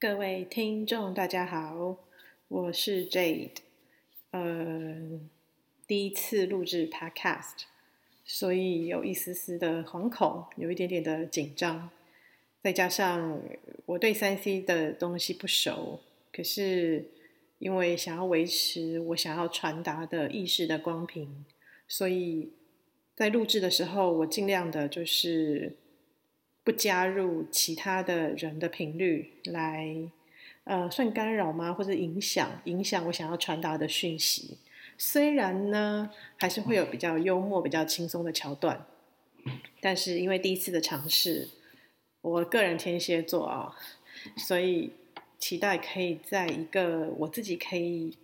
各位听众，大家好，我是 Jade，呃，第一次录制 Podcast，所以有一丝丝的惶恐，有一点点的紧张，再加上我对三 C 的东西不熟，可是因为想要维持我想要传达的意识的光频，所以在录制的时候，我尽量的就是。不加入其他的人的频率来，呃，算干扰吗？或者影响影响我想要传达的讯息？虽然呢，还是会有比较幽默、比较轻松的桥段，但是因为第一次的尝试，我个人天蝎座啊，所以期待可以在一个我自己可以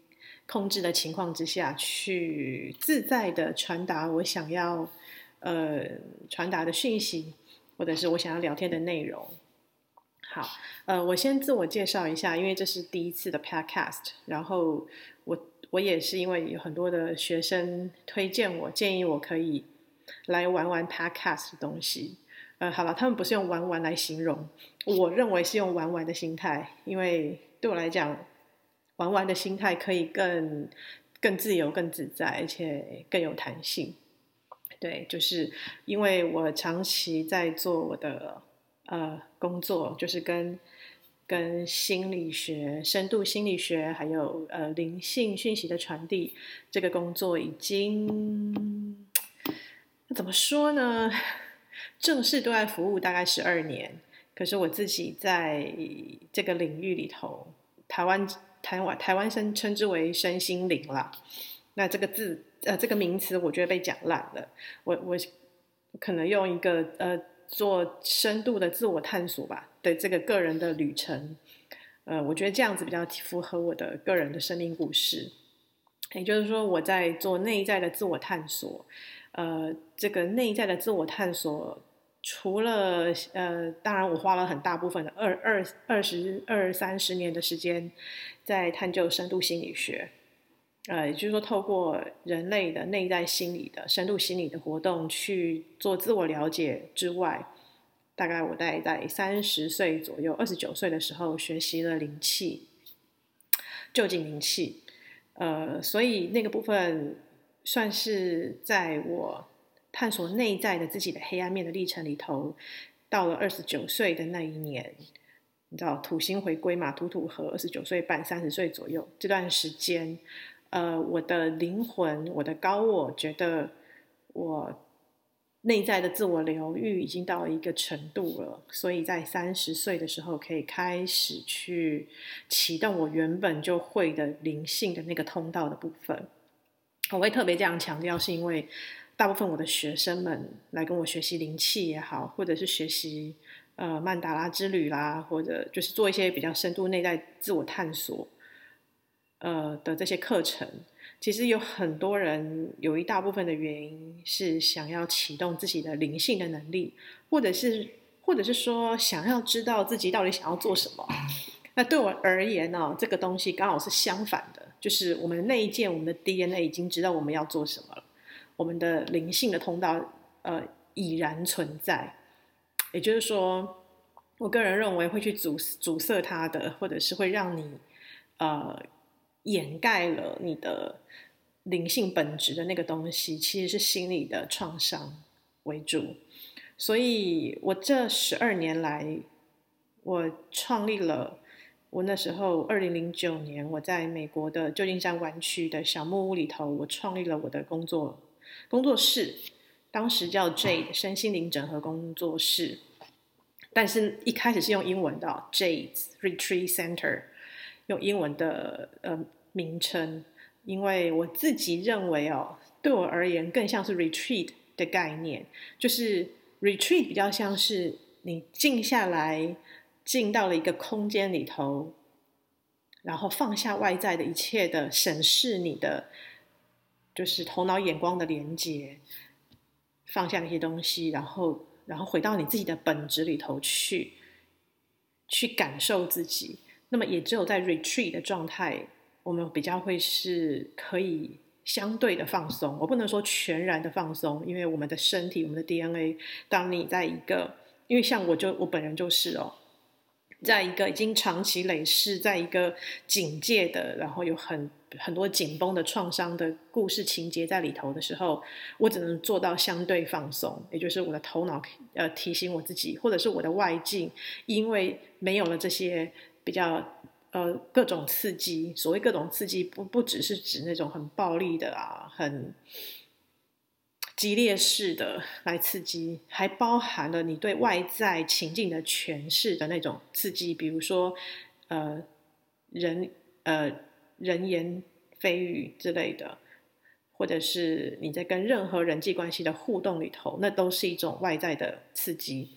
控制的情况之下去自在的传达我想要呃传达的讯息。或者是我想要聊天的内容。好，呃，我先自我介绍一下，因为这是第一次的 Podcast。然后我我也是因为有很多的学生推荐我，建议我可以来玩玩 Podcast 的东西。呃，好了，他们不是用玩玩来形容，我认为是用玩玩的心态，因为对我来讲，玩玩的心态可以更更自由、更自在，而且更有弹性。对，就是因为我长期在做我的呃工作，就是跟跟心理学、深度心理学，还有呃灵性讯息的传递这个工作，已经怎么说呢？正式对外服务大概十二年，可是我自己在这个领域里头，台湾台湾台湾称称之为身心灵啦。那这个字。呃，这个名词我觉得被讲烂了。我我可能用一个呃做深度的自我探索吧，对这个个人的旅程，呃，我觉得这样子比较符合我的个人的生命故事。也就是说，我在做内在的自我探索。呃，这个内在的自我探索，除了呃，当然我花了很大部分的二二二十二三十年的时间在探究深度心理学。呃，也就是说，透过人类的内在心理的深度心理的活动去做自我了解之外，大概我大概在三十岁左右，二十九岁的时候学习了灵气，臼井灵气。呃，所以那个部分算是在我探索内在的自己的黑暗面的历程里头，到了二十九岁的那一年，你知道土星回归嘛？土土和，二十九岁半，三十岁左右这段时间。呃，我的灵魂，我的高我觉得我内在的自我疗愈已经到了一个程度了，所以在三十岁的时候可以开始去启动我原本就会的灵性的那个通道的部分。我会特别这样强调，是因为大部分我的学生们来跟我学习灵气也好，或者是学习呃曼达拉之旅啦，或者就是做一些比较深度内在自我探索。呃的这些课程，其实有很多人有一大部分的原因是想要启动自己的灵性的能力，或者是或者是说想要知道自己到底想要做什么。那对我而言呢，这个东西刚好是相反的，就是我们内建我们的 DNA 已经知道我们要做什么了，我们的灵性的通道呃已然存在。也就是说，我个人认为会去阻阻塞它的，或者是会让你呃。掩盖了你的灵性本质的那个东西，其实是心理的创伤为主。所以，我这十二年来，我创立了我那时候二零零九年，我在美国的旧金山湾区的小木屋里头，我创立了我的工作工作室，当时叫 Jade 身心灵整合工作室，但是一开始是用英文的 Jade Retreat Center，用英文的呃。名称，因为我自己认为哦，对我而言更像是 retreat 的概念，就是 retreat 比较像是你静下来，进到了一个空间里头，然后放下外在的一切的审视你的，就是头脑眼光的连接，放下那些东西，然后然后回到你自己的本质里头去，去感受自己。那么也只有在 retreat 的状态。我们比较会是可以相对的放松，我不能说全然的放松，因为我们的身体、我们的 DNA，当你在一个，因为像我就我本人就是哦，在一个已经长期累世，在一个警戒的，然后有很很多紧绷的创伤的故事情节在里头的时候，我只能做到相对放松，也就是我的头脑呃提醒我自己，或者是我的外境，因为没有了这些比较呃各种刺激，所谓各种刺激不不只是指那种很暴力的啊，很。激烈式的来刺激，还包含了你对外在情境的诠释的那种刺激，比如说，呃，人呃人言蜚语之类的，或者是你在跟任何人际关系的互动里头，那都是一种外在的刺激。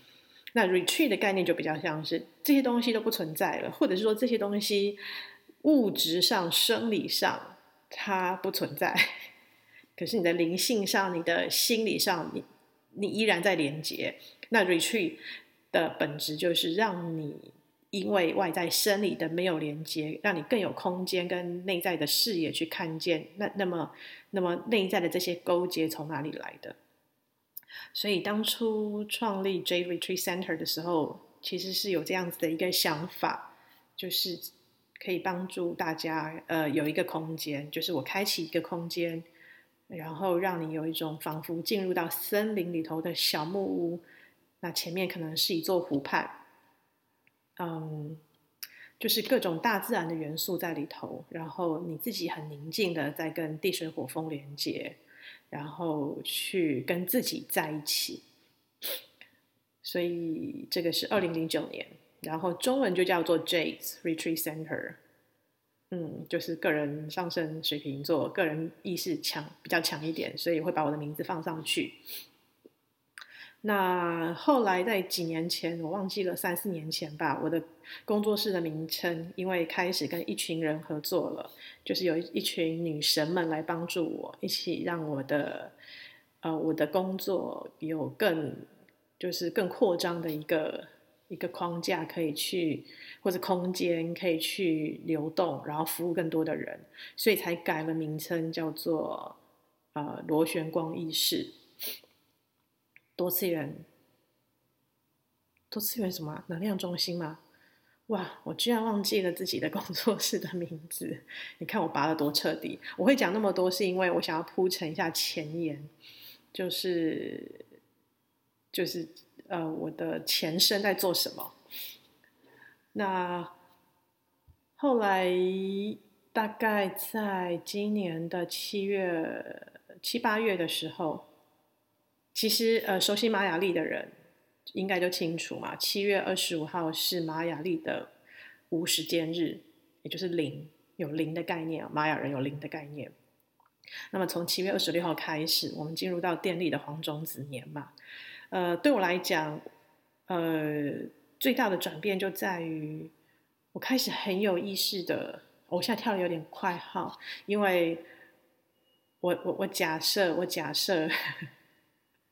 那 retreat 的概念就比较像是这些东西都不存在了，或者是说这些东西物质上、生理上它不存在。可是你的灵性上，你的心理上，你你依然在连接。那 retreat 的本质就是让你因为外在生理的没有连接，让你更有空间跟内在的视野去看见。那那么那么内在的这些勾结从哪里来的？所以当初创立 J Retreat Center 的时候，其实是有这样子的一个想法，就是可以帮助大家呃有一个空间，就是我开启一个空间。然后让你有一种仿佛进入到森林里头的小木屋，那前面可能是一座湖畔，嗯，就是各种大自然的元素在里头，然后你自己很宁静的在跟地水火风连接，然后去跟自己在一起。所以这个是二零零九年，然后中文就叫做 Jade's Retreat Center。嗯，就是个人上升水瓶座，个人意识强比较强一点，所以会把我的名字放上去。那后来在几年前，我忘记了三四年前吧，我的工作室的名称，因为开始跟一群人合作了，就是有一群女神们来帮助我，一起让我的呃我的工作有更就是更扩张的一个一个框架可以去。或者空间可以去流动，然后服务更多的人，所以才改了名称，叫做呃螺旋光意识多次元多次元什么能量中心吗？哇，我居然忘记了自己的工作室的名字！你看我拔的多彻底！我会讲那么多，是因为我想要铺陈一下前言，就是就是呃我的前身在做什么。那后来大概在今年的七月七八月的时候，其实呃熟悉玛雅历的人应该都清楚嘛。七月二十五号是玛雅历的无时间日，也就是零，有零的概念，玛雅人有零的概念。那么从七月二十六号开始，我们进入到电力的黄种子年嘛。呃，对我来讲，呃。最大的转变就在于，我开始很有意识的，我现在跳的有点快哈，因为我我我假设我假设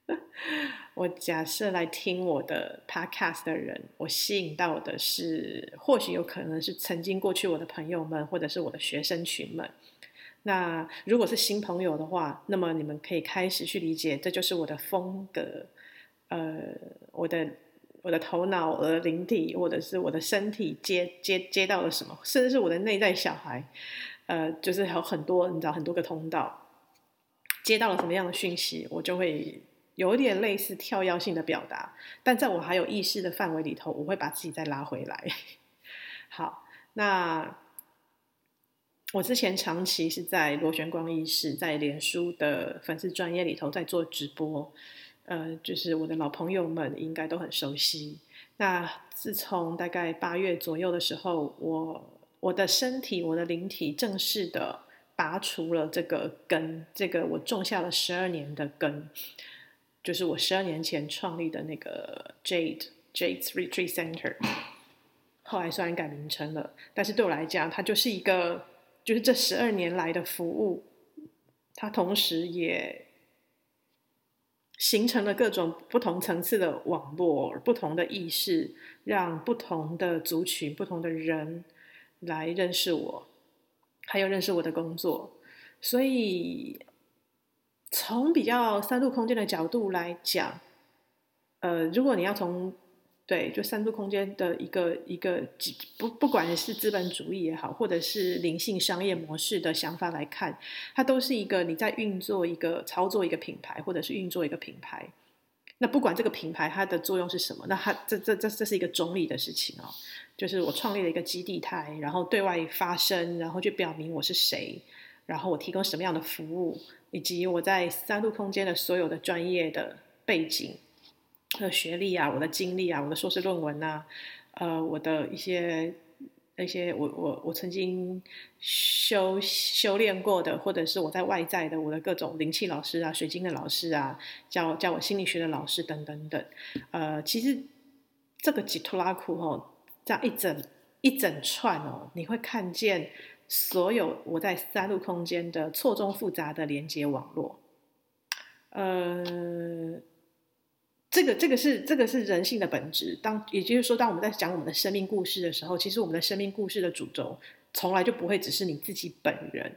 我假设来听我的 podcast 的人，我吸引到的是，或许有可能是曾经过去我的朋友们，或者是我的学生群们。那如果是新朋友的话，那么你们可以开始去理解，这就是我的风格，呃，我的。我的头脑、我的灵体，或者是我的身体接接接到了什么，甚至是我的内在小孩，呃，就是有很多你知道很多个通道，接到了什么样的讯息，我就会有一点类似跳跃性的表达，但在我还有意识的范围里头，我会把自己再拉回来。好，那我之前长期是在螺旋光意识，在脸书的粉丝专业里头在做直播。呃，就是我的老朋友们应该都很熟悉。那自从大概八月左右的时候，我我的身体、我的灵体正式的拔除了这个根，这个我种下了十二年的根，就是我十二年前创立的那个 Jade Jade's Retreat Center。后来虽然改名称了，但是对我来讲，它就是一个，就是这十二年来的服务，它同时也。形成了各种不同层次的网络，不同的意识，让不同的族群、不同的人来认识我，还有认识我的工作。所以，从比较三度空间的角度来讲，呃，如果你要从对，就三度空间的一个一个不不管是资本主义也好，或者是灵性商业模式的想法来看，它都是一个你在运作一个操作一个品牌，或者是运作一个品牌。那不管这个品牌它的作用是什么，那它这这这这是一个中立的事情哦。就是我创立了一个基地台，然后对外发声，然后去表明我是谁，然后我提供什么样的服务，以及我在三度空间的所有的专业的背景。的学历啊，我的经历啊，我的硕士论文啊，呃，我的一些一些我我我曾经修修炼过的，或者是我在外在的我的各种灵气老师啊、水晶的老师啊，教教我心理学的老师等等等，呃，其实这个吉图拉库哦，这样一整一整串哦，你会看见所有我在三度空间的错综复杂的连接网络，呃。这个这个是这个是人性的本质。当也就是说，当我们在讲我们的生命故事的时候，其实我们的生命故事的主轴从来就不会只是你自己本人，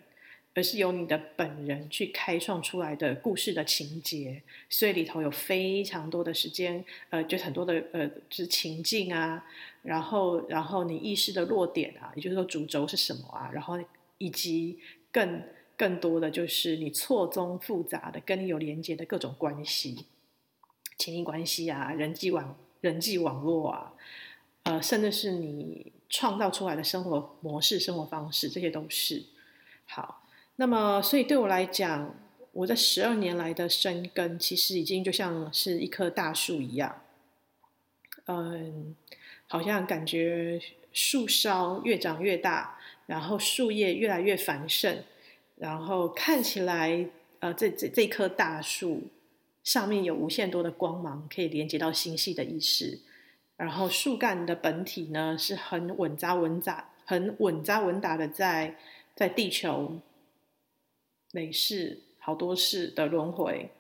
而是由你的本人去开创出来的故事的情节。所以里头有非常多的时间，呃，就很多的呃，就是情境啊，然后然后你意识的落点啊，也就是说主轴是什么啊，然后以及更更多的就是你错综复杂的跟你有连接的各种关系。亲密关系啊，人际网人际网络啊，呃，甚至是你创造出来的生活模式、生活方式，这些都是好。那么，所以对我来讲，我这十二年来的生根，其实已经就像是一棵大树一样，嗯，好像感觉树梢越长越大，然后树叶越来越繁盛，然后看起来，呃，这这这棵大树。上面有无限多的光芒，可以连接到星系的意识。然后树干的本体呢，是很稳扎稳打、很稳扎稳打的在在地球累世好多世的轮回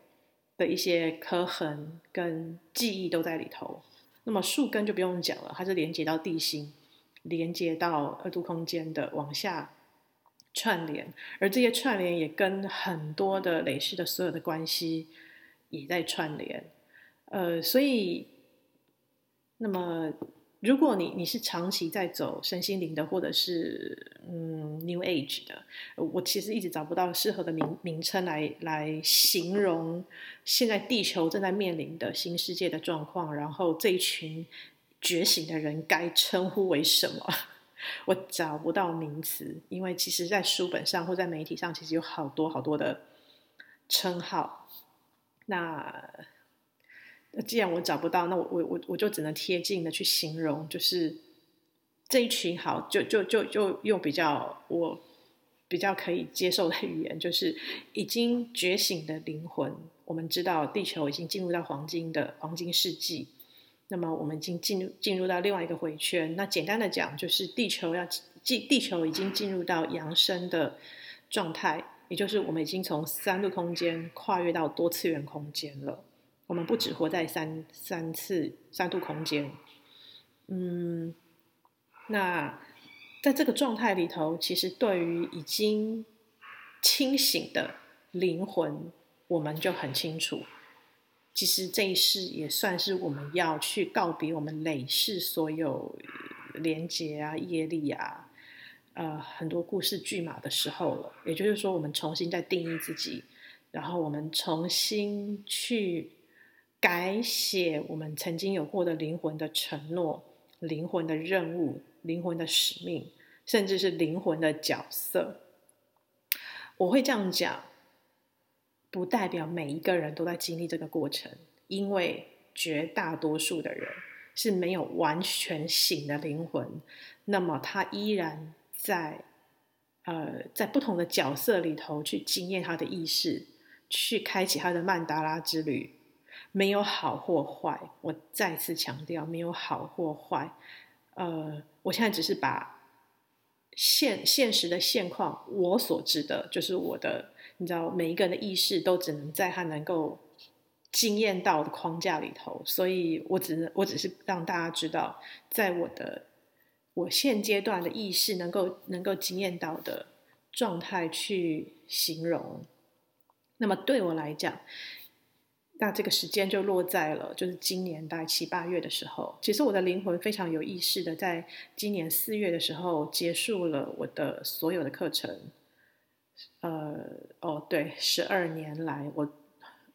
的一些刻痕跟记忆都在里头。那么树根就不用讲了，它是连接到地心，连接到二度空间的往下串联，而这些串联也跟很多的累世的所有的关系。也在串联，呃，所以，那么，如果你你是长期在走身心灵的，或者是嗯 New Age 的，我其实一直找不到适合的名名称来来形容现在地球正在面临的新世界的状况，然后这一群觉醒的人该称呼为什么？我找不到名词，因为其实在书本上或在媒体上，其实有好多好多的称号。那那既然我找不到，那我我我我就只能贴近的去形容，就是这一群好，就就就就用比较我比较可以接受的语言，就是已经觉醒的灵魂。我们知道地球已经进入到黄金的黄金世纪，那么我们已经进入进入到另外一个回圈。那简单的讲，就是地球要进，地球已经进入到扬升的状态。也就是我们已经从三度空间跨越到多次元空间了。我们不只活在三三次三度空间。嗯，那在这个状态里头，其实对于已经清醒的灵魂，我们就很清楚，其实这一世也算是我们要去告别我们累世所有连结啊、业力啊。呃，很多故事剧码的时候了，也就是说，我们重新再定义自己，然后我们重新去改写我们曾经有过的灵魂的承诺、灵魂的任务、灵魂的使命，甚至是灵魂的角色。我会这样讲，不代表每一个人都在经历这个过程，因为绝大多数的人是没有完全醒的灵魂，那么他依然。在，呃，在不同的角色里头去经验他的意识，去开启他的曼达拉之旅，没有好或坏。我再次强调，没有好或坏。呃，我现在只是把现现实的现况，我所知的，就是我的，你知道，每一个人的意识都只能在他能够经验到的框架里头，所以我只能，我只是让大家知道，在我的。我现阶段的意识能够能够经验到的状态去形容，那么对我来讲，那这个时间就落在了就是今年大概七八月的时候。其实我的灵魂非常有意识的，在今年四月的时候结束了我的所有的课程。呃，哦，对，十二年来我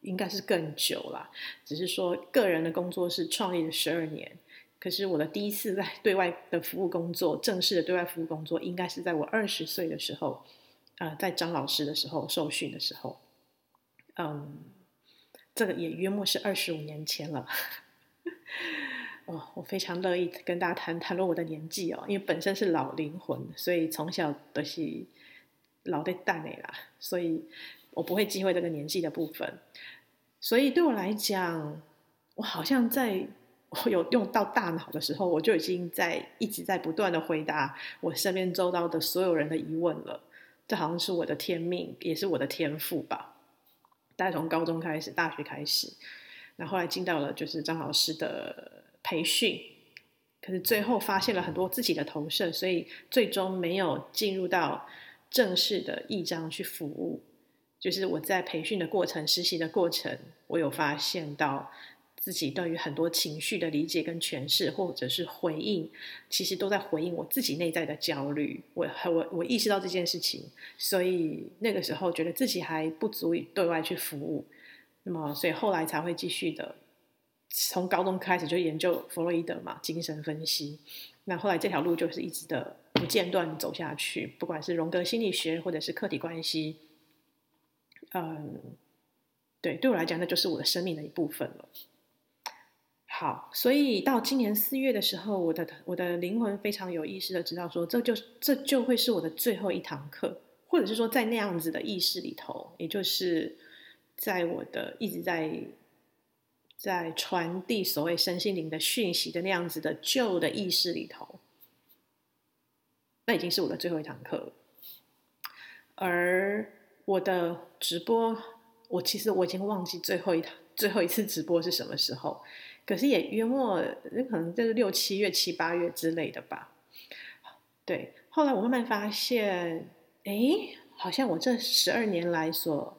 应该是更久了，只是说个人的工作是创立了十二年。可是我的第一次在对外的服务工作，正式的对外服务工作，应该是在我二十岁的时候，呃，在张老师的时候受训的时候，嗯。这个也约莫是二十五年前了，哦，我非常乐意跟大家谈谈论我的年纪哦，因为本身是老灵魂，所以从小都是老的蛋内啦，所以我不会忌讳这个年纪的部分。所以对我来讲，我好像在我有用到大脑的时候，我就已经在一直在不断的回答我身边周遭的所有人的疑问了。这好像是我的天命，也是我的天赋吧。大概从高中开始，大学开始，那后来进到了就是张老师的培训，可是最后发现了很多自己的投射，所以最终没有进入到正式的义章去服务。就是我在培训的过程、实习的过程，我有发现到。自己对于很多情绪的理解跟诠释，或者是回应，其实都在回应我自己内在的焦虑。我我我意识到这件事情，所以那个时候觉得自己还不足以对外去服务。那么，所以后来才会继续的，从高中开始就研究弗洛伊德嘛，精神分析。那后来这条路就是一直的不间断走下去，不管是荣格心理学或者是客体关系，嗯，对，对我来讲，那就是我的生命的一部分了。好，所以到今年四月的时候，我的我的灵魂非常有意识的知道说，这就这就会是我的最后一堂课，或者是说在那样子的意识里头，也就是在我的一直在在传递所谓身心灵的讯息的那样子的旧的意识里头，那已经是我的最后一堂课了。而我的直播，我其实我已经忘记最后一堂最后一次直播是什么时候。可是也约莫，可能就是六七月、七八月之类的吧。对，后来我慢慢发现，哎，好像我这十二年来所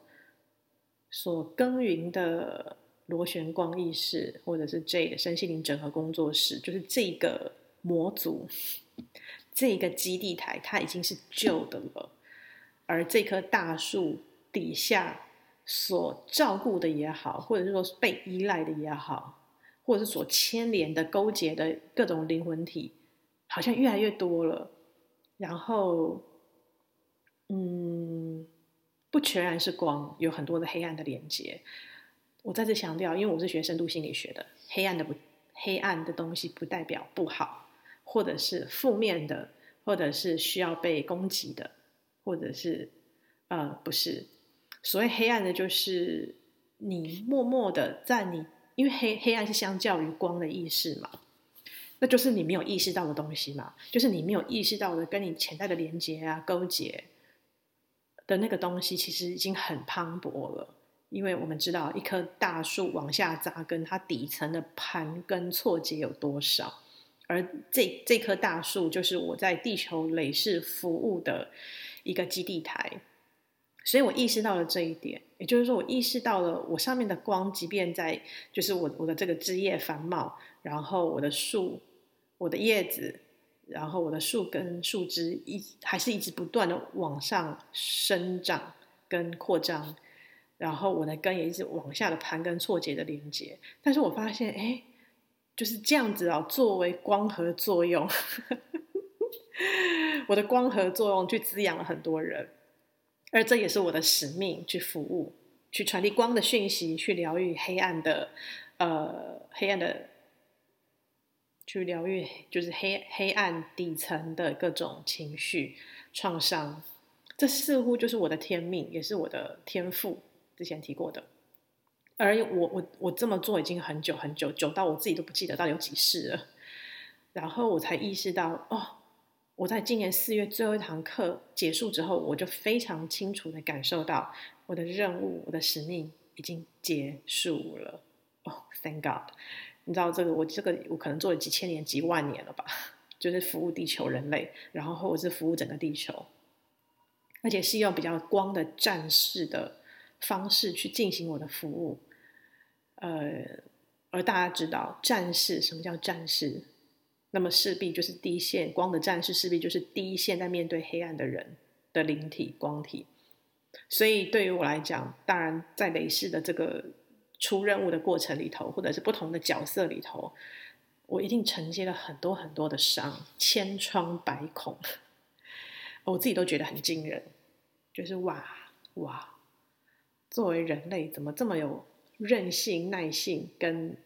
所耕耘的螺旋光意识，或者是 J 的身心灵整合工作室，就是这个模组、这个基地台，它已经是旧的了。而这棵大树底下所照顾的也好，或者是说被依赖的也好。或者是所牵连的、勾结的各种灵魂体，好像越来越多了。然后，嗯，不全然是光，有很多的黑暗的连接。我再次强调，因为我是学深度心理学的，黑暗的不黑暗的东西不代表不好，或者是负面的，或者是需要被攻击的，或者是呃，不是。所谓黑暗的，就是你默默的在你。因为黑黑暗是相较于光的意识嘛，那就是你没有意识到的东西嘛，就是你没有意识到的跟你潜在的连接啊、勾结的那个东西，其实已经很磅礴了。因为我们知道，一棵大树往下扎根，它底层的盘根错节有多少，而这这棵大树就是我在地球累世服务的一个基地台。所以我意识到了这一点，也就是说，我意识到了我上面的光，即便在就是我我的这个枝叶繁茂，然后我的树、我的叶子，然后我的树根、树枝一还是一直不断的往上生长跟扩张，然后我的根也一直往下的盘根错节的连接。但是我发现，哎，就是这样子啊，作为光合作用，我的光合作用去滋养了很多人。而这也是我的使命，去服务，去传递光的讯息，去疗愈黑暗的，呃，黑暗的，去疗愈就是黑黑暗底层的各种情绪创伤。这似乎就是我的天命，也是我的天赋。之前提过的，而我我我这么做已经很久很久，久到我自己都不记得到底有几世了。然后我才意识到，哦。我在今年四月最后一堂课结束之后，我就非常清楚的感受到我的任务、我的使命已经结束了。哦、，Thank God！你知道这个，我这个我可能做了几千年、几万年了吧，就是服务地球人类，然后或者是服务整个地球，而且是用比较光的战士的方式去进行我的服务。呃，而大家知道战士，什么叫战士？那么势必就是第一线光的战士，势必就是第一线在面对黑暗的人的灵体光体。所以对于我来讲，当然在雷士的这个出任务的过程里头，或者是不同的角色里头，我一定承接了很多很多的伤，千疮百孔，我自己都觉得很惊人。就是哇哇，作为人类，怎么这么有韧性、耐性，跟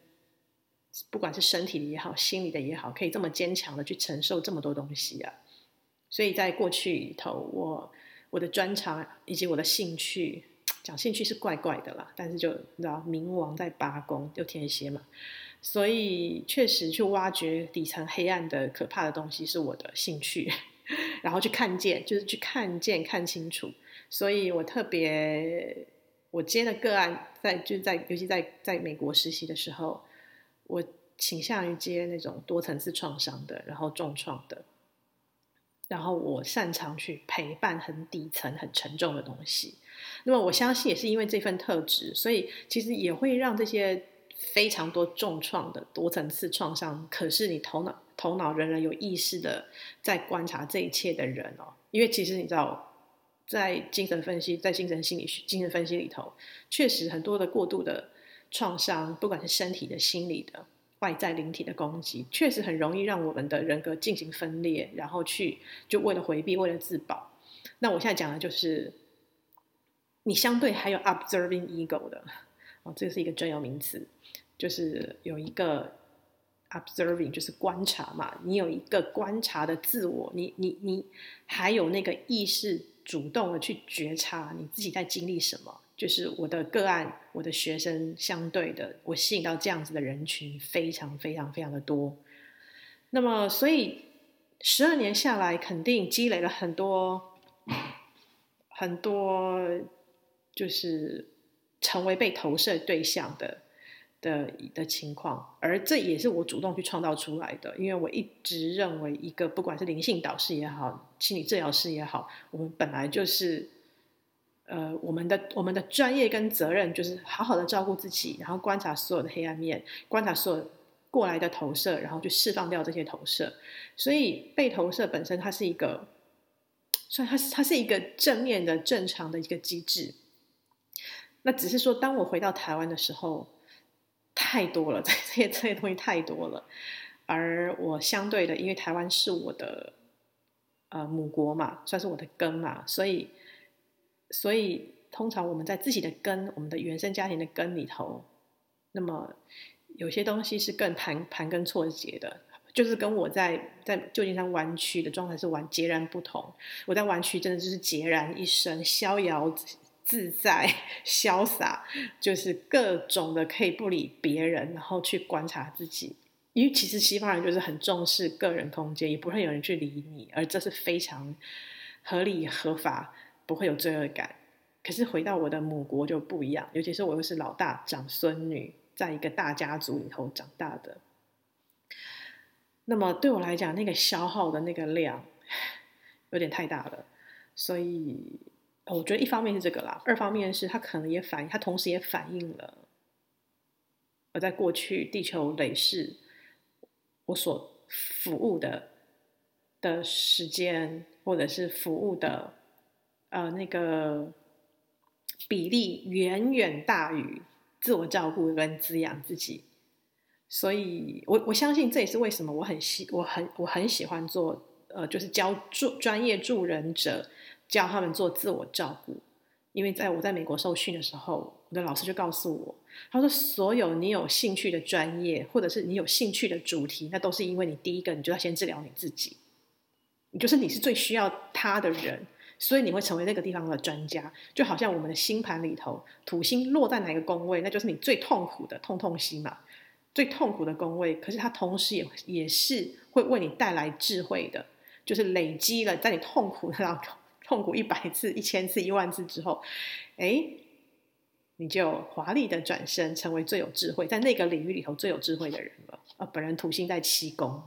不管是身体的也好，心理的也好，可以这么坚强的去承受这么多东西啊！所以在过去里头，我我的专长以及我的兴趣，讲兴趣是怪怪的啦，但是就你知道，冥王在八宫，就天蝎嘛。所以，确实去挖掘底层黑暗的可怕的东西是我的兴趣，然后去看见，就是去看见、看清楚。所以我特别，我接的个案在，在就在，尤其在在美国实习的时候，我倾向于接那种多层次创伤的，然后重创的，然后我擅长去陪伴很底层、很沉重的东西。那么我相信，也是因为这份特质，所以其实也会让这些。非常多重创的多层次创伤，可是你头脑头脑仍然有意识的在观察这一切的人哦，因为其实你知道，在精神分析、在精神心理学、精神分析里头，确实很多的过度的创伤，不管是身体的、心理的、外在灵体的攻击，确实很容易让我们的人格进行分裂，然后去就为了回避、为了自保。那我现在讲的就是，你相对还有 observing ego 的。哦，这是一个专有名词，就是有一个 observing，就是观察嘛。你有一个观察的自我，你你你还有那个意识，主动的去觉察你自己在经历什么。就是我的个案，我的学生，相对的，我吸引到这样子的人群非常非常非常的多。那么，所以十二年下来，肯定积累了很多很多，就是。成为被投射对象的的的情况，而这也是我主动去创造出来的。因为我一直认为，一个不管是灵性导师也好，心理治疗师也好，我们本来就是，呃，我们的我们的专业跟责任就是好好的照顾自己，然后观察所有的黑暗面，观察所有过来的投射，然后去释放掉这些投射。所以被投射本身，它是一个，所以它是它是一个正面的、正常的一个机制。那只是说，当我回到台湾的时候，太多了，这些这些东西太多了。而我相对的，因为台湾是我的呃母国嘛，算是我的根嘛，所以所以通常我们在自己的根，我们的原生家庭的根里头，那么有些东西是更盘盘根错节的，就是跟我在在旧金山湾区的状态是完截然不同。我在湾区真的就是孑然一身，逍遥。自在潇洒，就是各种的可以不理别人，然后去观察自己。因为其实西方人就是很重视个人空间，也不会有人去理你，而这是非常合理合法，不会有罪恶感。可是回到我的母国就不一样，尤其是我又是老大长孙女，在一个大家族里头长大的，那么对我来讲，那个消耗的那个量有点太大了，所以。我觉得一方面是这个啦，二方面是它可能也反映，它同时也反映了，我在过去地球累世我所服务的的时间，或者是服务的呃那个比例，远远大于自我照顾跟滋养自己，所以我我相信这也是为什么我很喜我很我很喜欢做呃，就是教助专业助人者。教他们做自我照顾，因为在我在美国受训的时候，我的老师就告诉我，他说：“所有你有兴趣的专业，或者是你有兴趣的主题，那都是因为你第一个，你就要先治疗你自己，你就是你是最需要他的人，所以你会成为那个地方的专家。就好像我们的星盘里头，土星落在哪个宫位，那就是你最痛苦的痛痛星嘛，最痛苦的宫位。可是它同时也也是会为你带来智慧的，就是累积了在你痛苦的那。”痛苦一百次、一千次、一万次之后，哎，你就华丽的转身，成为最有智慧，在那个领域里头最有智慧的人了。啊，本人土星在七宫，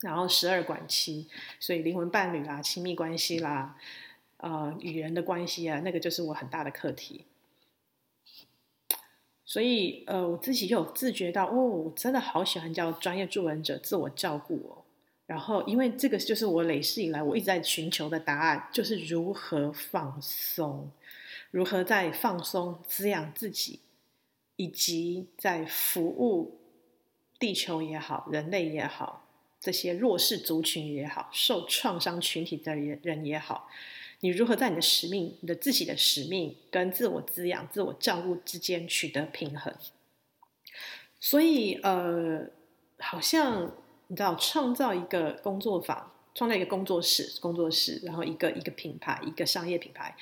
然后十二管七，所以灵魂伴侣啦、亲密关系啦、呃，与人的关系啊，那个就是我很大的课题。所以呃，我自己有自觉到，哦，我真的好喜欢叫专业助人者自我照顾哦。然后，因为这个就是我累世以来我一直在寻求的答案，就是如何放松，如何在放松滋养自己，以及在服务地球也好，人类也好，这些弱势族群也好，受创伤群体的人也好，你如何在你的使命、你的自己的使命跟自我滋养、自我照顾之间取得平衡？所以，呃，好像。你知道，创造一个工作坊，创造一个工作室、工作室，然后一个一个品牌，一个商业品牌。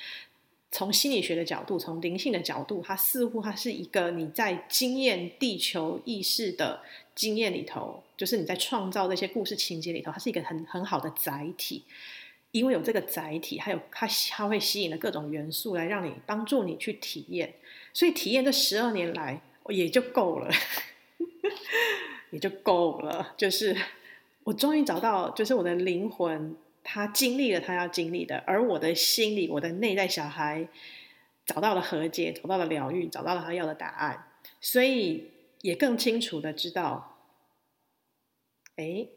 从心理学的角度，从灵性的角度，它似乎它是一个你在经验地球意识的经验里头，就是你在创造这些故事情节里头，它是一个很很好的载体。因为有这个载体，还有它它会吸引了各种元素来让你帮助你去体验，所以体验这十二年来也就够了。也就够了，就是我终于找到，就是我的灵魂，他经历了他要经历的，而我的心里，我的内在小孩找到了和解，找到了疗愈，找到了他要的答案，所以也更清楚的知道，哎，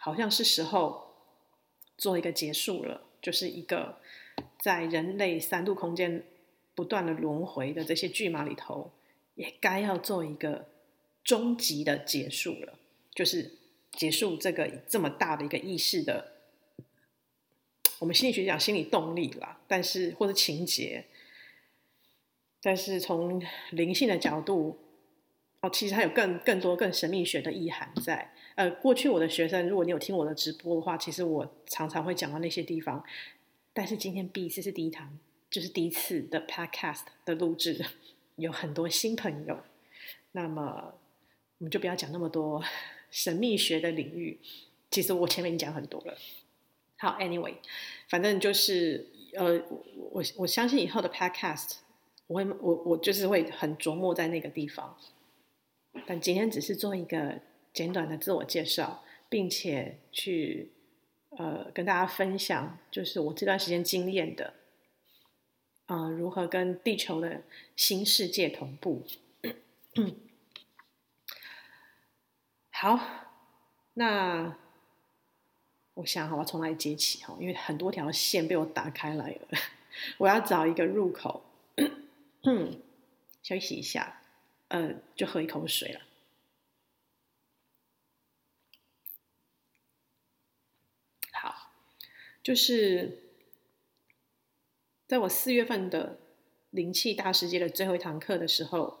好像是时候做一个结束了，就是一个在人类三度空间不断的轮回的这些剧码里头，也该要做一个。终极的结束了，就是结束这个这么大的一个意识的，我们心理学讲心理动力啦，但是或者情节，但是从灵性的角度，哦，其实还有更更多更神秘学的意涵在。呃，过去我的学生，如果你有听我的直播的话，其实我常常会讲到那些地方，但是今天第一次是第一堂，就是第一次的 podcast 的录制，有很多新朋友，那么。我们就不要讲那么多 神秘学的领域，其实我前面已经讲很多了。好，Anyway，反正就是呃，我我相信以后的 Podcast，我会我我就是会很琢磨在那个地方。但今天只是做一个简短的自我介绍，并且去呃跟大家分享，就是我这段时间经验的，啊、如何跟地球的新世界同步。好，那我想好，我要从哪里接起哈？因为很多条线被我打开来了，我要找一个入口，休息一下，呃，就喝一口水了。好，就是在我四月份的灵气大师节的最后一堂课的时候，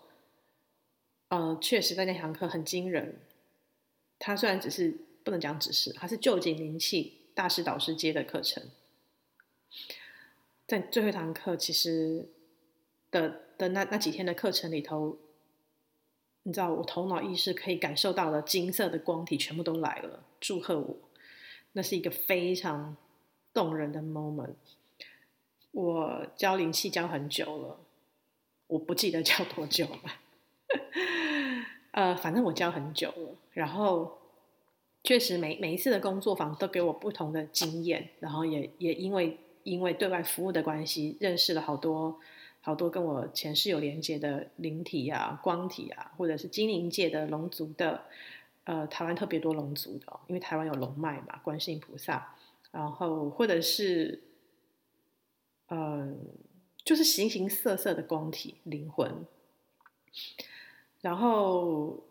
呃，确实在那堂课很惊人。它虽然只是不能讲只是，它是臼井灵气大师导师接的课程，在最后一堂课其实的的那那几天的课程里头，你知道我头脑意识可以感受到的金色的光体全部都来了，祝贺我，那是一个非常动人的 moment。我教灵气教很久了，我不记得教多久了。呃，反正我教很久了，然后确实每每一次的工作坊都给我不同的经验，然后也也因为因为对外服务的关系，认识了好多好多跟我前世有连接的灵体啊、光体啊，或者是精灵界的龙族的，呃，台湾特别多龙族的，因为台湾有龙脉嘛，观世音菩萨，然后或者是，嗯、呃，就是形形色色的光体灵魂。然后，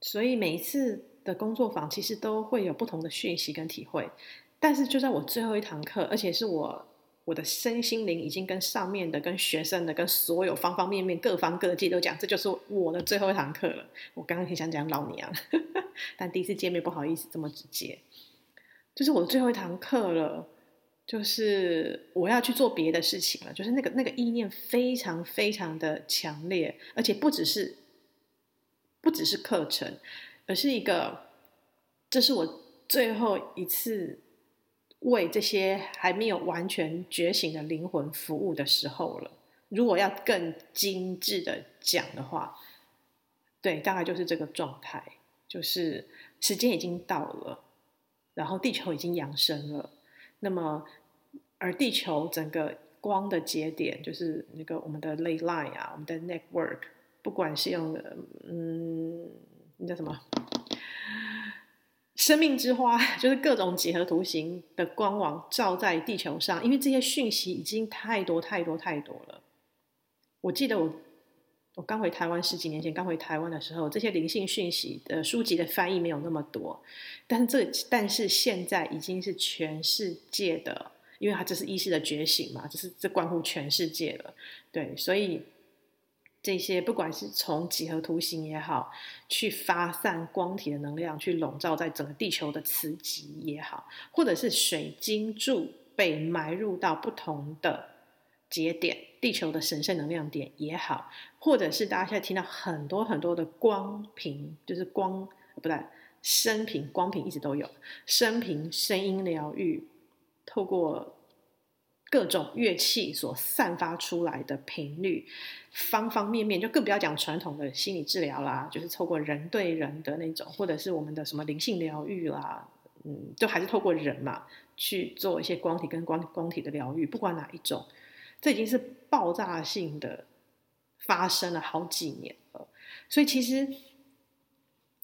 所以每一次的工作坊其实都会有不同的讯息跟体会。但是就在我最后一堂课，而且是我我的身心灵已经跟上面的、跟学生的、跟所有方方面面、各方各界都讲，这就是我的最后一堂课了。我刚刚挺想讲老娘，但第一次见面不好意思这么直接，就是我的最后一堂课了。就是我要去做别的事情了，就是那个那个意念非常非常的强烈，而且不只是不只是课程，而是一个，这是我最后一次为这些还没有完全觉醒的灵魂服务的时候了。如果要更精致的讲的话，对，大概就是这个状态，就是时间已经到了，然后地球已经扬升了。那么，而地球整个光的节点，就是那个我们的 ley line 啊，我们的 network，不管是用，嗯，那叫什么？生命之花，就是各种几何图形的光芒照在地球上，因为这些讯息已经太多太多太多了。我记得我我刚回台湾十几年前刚回台湾的时候，这些灵性讯息的书籍的翻译没有那么多，但是这但是现在已经是全世界的，因为它这是意识的觉醒嘛，这是这关乎全世界了，对，所以。这些不管是从几何图形也好，去发散光体的能量，去笼罩在整个地球的磁极也好，或者是水晶柱被埋入到不同的节点，地球的神圣能量点也好，或者是大家现在听到很多很多的光频，就是光不对，声频光频一直都有，声频声音疗愈，透过。各种乐器所散发出来的频率，方方面面，就更不要讲传统的心理治疗啦，就是透过人对人的那种，或者是我们的什么灵性疗愈啦，嗯，都还是透过人嘛去做一些光体跟光光体的疗愈，不管哪一种，这已经是爆炸性的发生了好几年了。所以其实，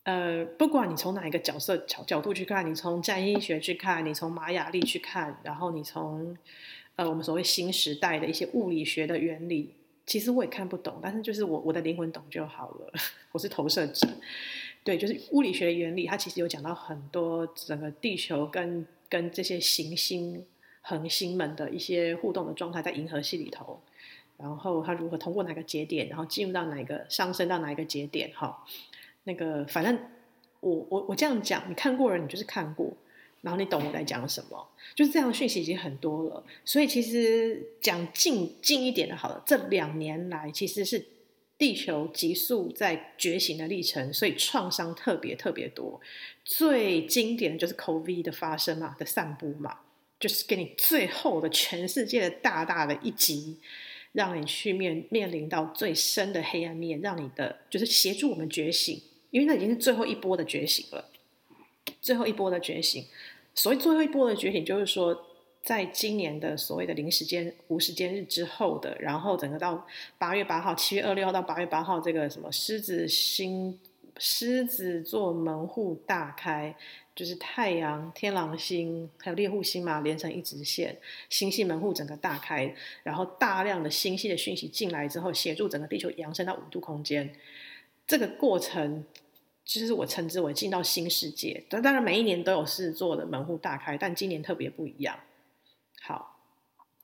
呃，不管你从哪一个角色角角度去看，你从占星学去看，你从玛雅历去看，然后你从。呃，我们所谓新时代的一些物理学的原理，其实我也看不懂，但是就是我我的灵魂懂就好了。我是投射者，对，就是物理学的原理，它其实有讲到很多整个地球跟跟这些行星、恒星们的一些互动的状态，在银河系里头，然后它如何通过哪个节点，然后进入到哪个上升到哪一个节点，哈，那个反正我我我这样讲，你看过了，你就是看过。然后你懂我在讲什么，就是这样的讯息已经很多了。所以其实讲近近一点的，好了，这两年来其实是地球急速在觉醒的历程，所以创伤特别特别多。最经典的就是 COVID 的发生嘛，的散布嘛，就是给你最后的全世界的大大的一击，让你去面面临到最深的黑暗面，让你的就是协助我们觉醒，因为那已经是最后一波的觉醒了。最后一波的觉醒，所谓最后一波的觉醒，就是说，在今年的所谓的零时间、无时间日之后的，然后整个到八月八号、七月二六号到八月八号，这个什么狮子星、狮子座门户大开，就是太阳、天狼星还有猎户星嘛，连成一直线，星系门户整个大开，然后大量的星系的讯息进来之后，协助整个地球扬升到五度空间，这个过程。其实我称之为进到新世界，但当然每一年都有事做的门户大开，但今年特别不一样。好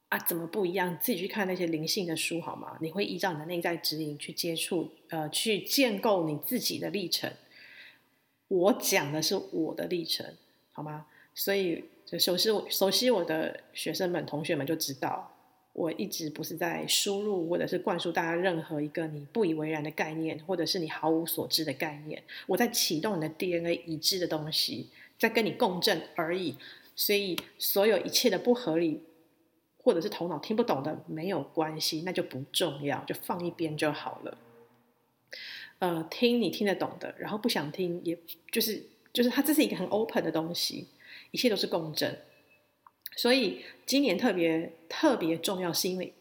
啊，怎么不一样？自己去看那些灵性的书好吗？你会依照你的内在指引去接触，呃，去建构你自己的历程。我讲的是我的历程，好吗？所以就熟悉熟悉我的学生们、同学们就知道。我一直不是在输入或者是灌输大家任何一个你不以为然的概念，或者是你毫无所知的概念。我在启动你的 DNA 已知的东西，在跟你共振而已。所以，所有一切的不合理，或者是头脑听不懂的，没有关系，那就不重要，就放一边就好了。呃，听你听得懂的，然后不想听，也就是就是它这是一个很 open 的东西，一切都是共振。所以今年特别特别重要，是因为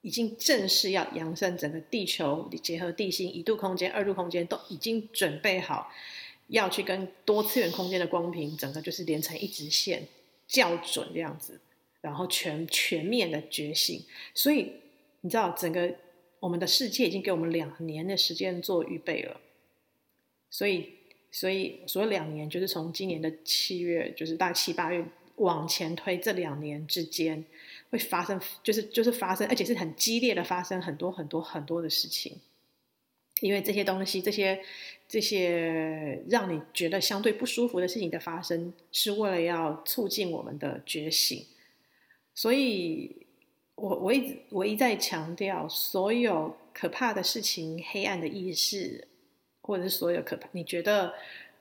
已经正式要扬升整个地球，结合地心一度空间、二度空间，都已经准备好要去跟多次元空间的光频，整个就是连成一直线，校准这样子，然后全全面的觉醒。所以你知道，整个我们的世界已经给我们两年的时间做预备了。所以，所以所谓两年，就是从今年的七月，就是大七八月。往前推，这两年之间会发生，就是就是发生，而且是很激烈的发生很多很多很多的事情。因为这些东西，这些这些让你觉得相对不舒服的事情的发生，是为了要促进我们的觉醒。所以我我一直我一再强调，所有可怕的事情、黑暗的意识，或者是所有可怕，你觉得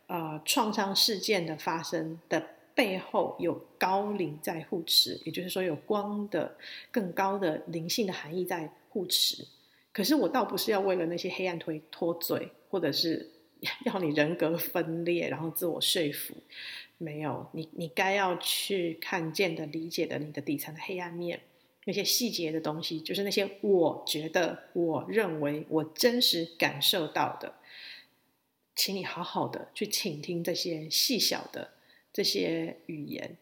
呃创伤事件的发生的。背后有高灵在护持，也就是说有光的更高的灵性的含义在护持。可是我倒不是要为了那些黑暗推脱罪，或者是 要你人格分裂，然后自我说服。没有，你你该要去看见的、理解的你的底层的黑暗面，那些细节的东西，就是那些我觉得、我认为、我真实感受到的，请你好好的去倾听这些细小的这些语言。